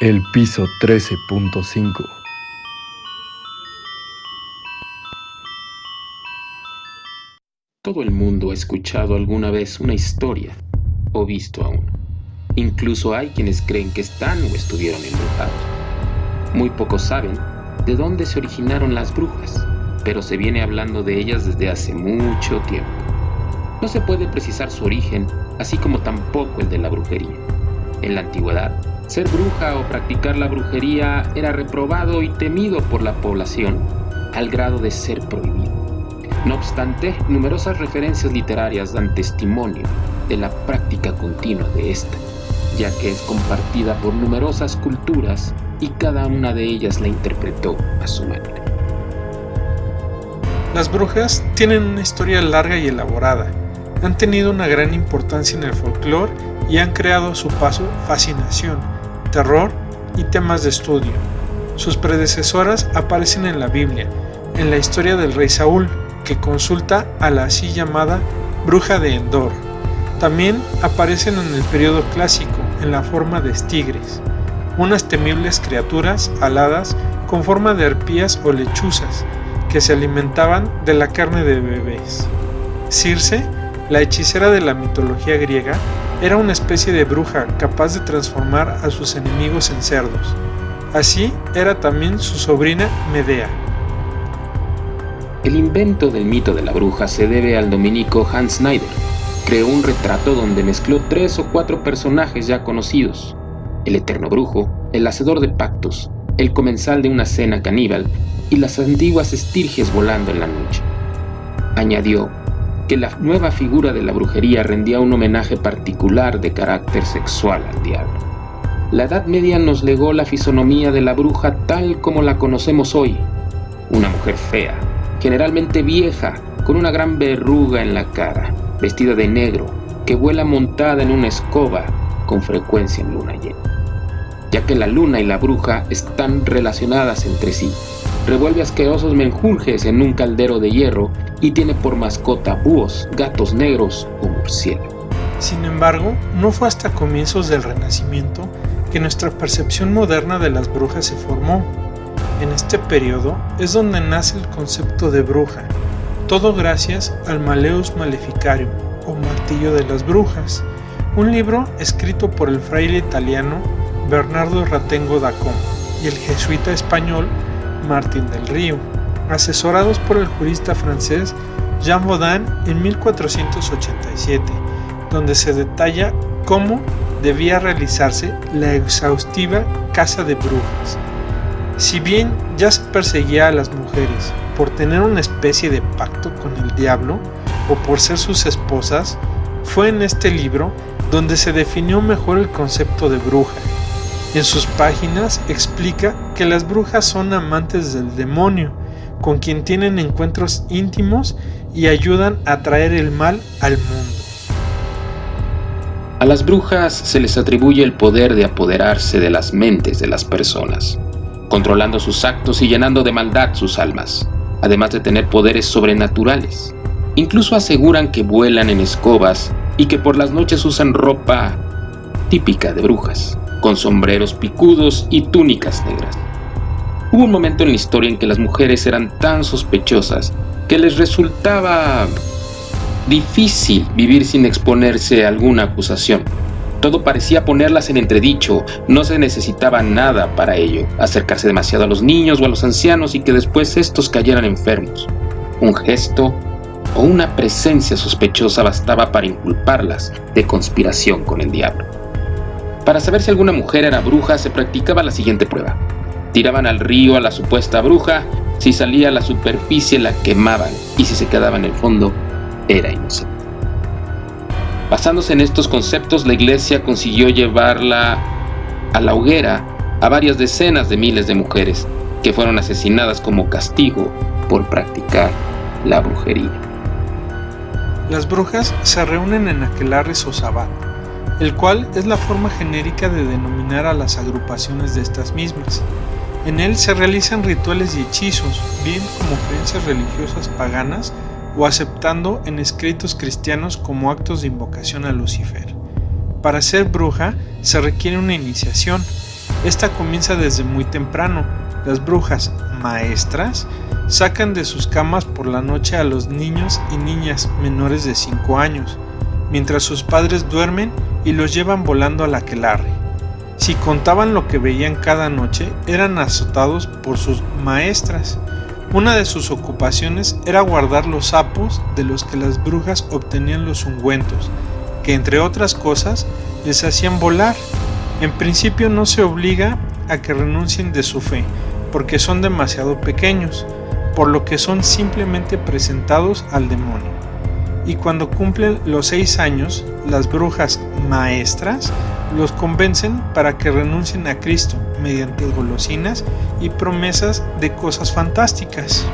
El piso 13.5 Todo el mundo ha escuchado alguna vez una historia o visto a una. Incluso hay quienes creen que están o estuvieron embrujados. Muy pocos saben de dónde se originaron las brujas, pero se viene hablando de ellas desde hace mucho tiempo. No se puede precisar su origen, así como tampoco el de la brujería. En la antigüedad, ser bruja o practicar la brujería era reprobado y temido por la población, al grado de ser prohibido. No obstante, numerosas referencias literarias dan testimonio de la práctica continua de esta, ya que es compartida por numerosas culturas y cada una de ellas la interpretó a su manera. Las brujas tienen una historia larga y elaborada, han tenido una gran importancia en el folclore y han creado a su paso fascinación, terror y temas de estudio. Sus predecesoras aparecen en la Biblia, en la historia del rey Saúl, que consulta a la así llamada bruja de Endor. También aparecen en el periodo clásico, en la forma de tigres, unas temibles criaturas aladas con forma de arpías o lechuzas, que se alimentaban de la carne de bebés. Circe la hechicera de la mitología griega era una especie de bruja capaz de transformar a sus enemigos en cerdos. Así era también su sobrina Medea. El invento del mito de la bruja se debe al dominico Hans Snyder. Creó un retrato donde mezcló tres o cuatro personajes ya conocidos. El eterno brujo, el hacedor de pactos, el comensal de una cena caníbal y las antiguas estirges volando en la noche. Añadió que la nueva figura de la brujería rendía un homenaje particular de carácter sexual al diablo. La Edad Media nos legó la fisonomía de la bruja tal como la conocemos hoy. Una mujer fea, generalmente vieja, con una gran verruga en la cara, vestida de negro, que vuela montada en una escoba, con frecuencia en luna llena. Ya que la luna y la bruja están relacionadas entre sí, revuelve asquerosos menjurjes en un caldero de hierro y tiene por mascota búhos, gatos negros o murciélagos. Sin embargo, no fue hasta comienzos del Renacimiento que nuestra percepción moderna de las brujas se formó. En este periodo es donde nace el concepto de bruja, todo gracias al Maleus Maleficarium o Martillo de las Brujas, un libro escrito por el fraile italiano Bernardo Ratengo da Com y el jesuita español Martín del Río, asesorados por el jurista francés Jean Baudin en 1487, donde se detalla cómo debía realizarse la exhaustiva caza de brujas. Si bien ya se perseguía a las mujeres por tener una especie de pacto con el diablo o por ser sus esposas, fue en este libro donde se definió mejor el concepto de bruja en sus páginas explica que las brujas son amantes del demonio, con quien tienen encuentros íntimos y ayudan a traer el mal al mundo. A las brujas se les atribuye el poder de apoderarse de las mentes de las personas, controlando sus actos y llenando de maldad sus almas, además de tener poderes sobrenaturales. Incluso aseguran que vuelan en escobas y que por las noches usan ropa típica de brujas con sombreros picudos y túnicas negras. Hubo un momento en la historia en que las mujeres eran tan sospechosas que les resultaba difícil vivir sin exponerse a alguna acusación. Todo parecía ponerlas en entredicho, no se necesitaba nada para ello, acercarse demasiado a los niños o a los ancianos y que después estos cayeran enfermos. Un gesto o una presencia sospechosa bastaba para inculparlas de conspiración con el diablo. Para saber si alguna mujer era bruja se practicaba la siguiente prueba. Tiraban al río a la supuesta bruja, si salía a la superficie la quemaban y si se quedaba en el fondo era inocente. Basándose en estos conceptos, la iglesia consiguió llevarla a la hoguera a varias decenas de miles de mujeres que fueron asesinadas como castigo por practicar la brujería. Las brujas se reúnen en aquelarres o sabbat, el cual es la forma genérica de denominar a las agrupaciones de estas mismas. En él se realizan rituales y hechizos, bien como creencias religiosas paganas o aceptando en escritos cristianos como actos de invocación a Lucifer. Para ser bruja se requiere una iniciación, Esta comienza desde muy temprano. Las brujas maestras sacan de sus camas por la noche a los niños y niñas menores de 5 años, mientras sus padres duermen y los llevan volando a la aquelarre. Si contaban lo que veían cada noche, eran azotados por sus maestras. Una de sus ocupaciones era guardar los sapos de los que las brujas obtenían los ungüentos, que entre otras cosas les hacían volar. En principio no se obliga a que renuncien de su fe, porque son demasiado pequeños, por lo que son simplemente presentados al demonio. Y cuando cumplen los seis años, las brujas maestras los convencen para que renuncien a Cristo mediante golosinas y promesas de cosas fantásticas.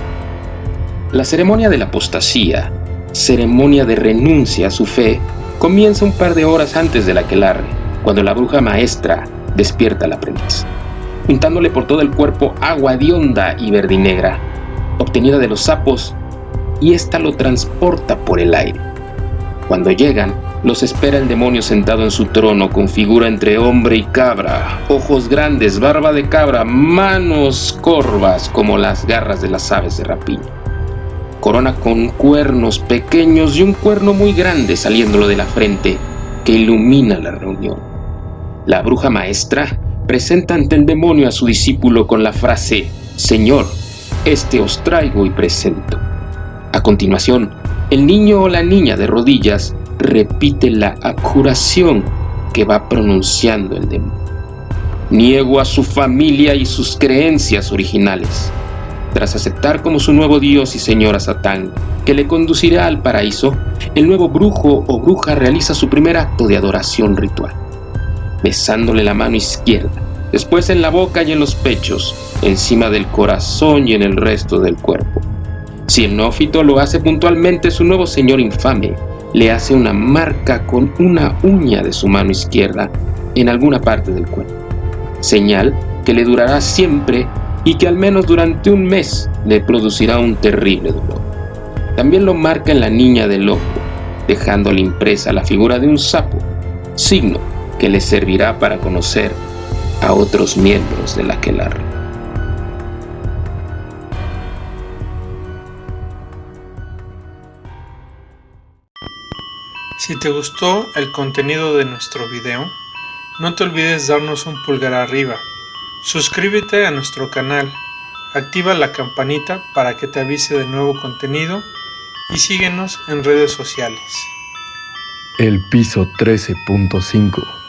La ceremonia de la apostasía, ceremonia de renuncia a su fe, comienza un par de horas antes de la aquelarre, cuando la bruja maestra despierta al aprendiz, untándole por todo el cuerpo agua hedionda y verdinegra, obtenida de los sapos, y ésta lo transporta por el aire. Cuando llegan, los espera el demonio sentado en su trono con figura entre hombre y cabra, ojos grandes, barba de cabra, manos corvas como las garras de las aves de rapiña. Corona con cuernos pequeños y un cuerno muy grande saliéndolo de la frente que ilumina la reunión. La bruja maestra presenta ante el demonio a su discípulo con la frase, Señor, este os traigo y presento. A continuación, el niño o la niña de rodillas repite la acuración que va pronunciando el demonio. Niego a su familia y sus creencias originales. Tras aceptar como su nuevo Dios y Señor a Satán, que le conducirá al paraíso, el nuevo brujo o bruja realiza su primer acto de adoración ritual, besándole la mano izquierda, después en la boca y en los pechos, encima del corazón y en el resto del cuerpo. Si el nófito lo hace puntualmente, su nuevo Señor infame le hace una marca con una uña de su mano izquierda en alguna parte del cuerpo, señal que le durará siempre y que al menos durante un mes le producirá un terrible dolor. También lo marca en la niña del ojo, dejándole impresa la figura de un sapo, signo que le servirá para conocer a otros miembros de la aquelarre. Si te gustó el contenido de nuestro video, no te olvides darnos un pulgar arriba, suscríbete a nuestro canal, activa la campanita para que te avise de nuevo contenido y síguenos en redes sociales. El piso 13.5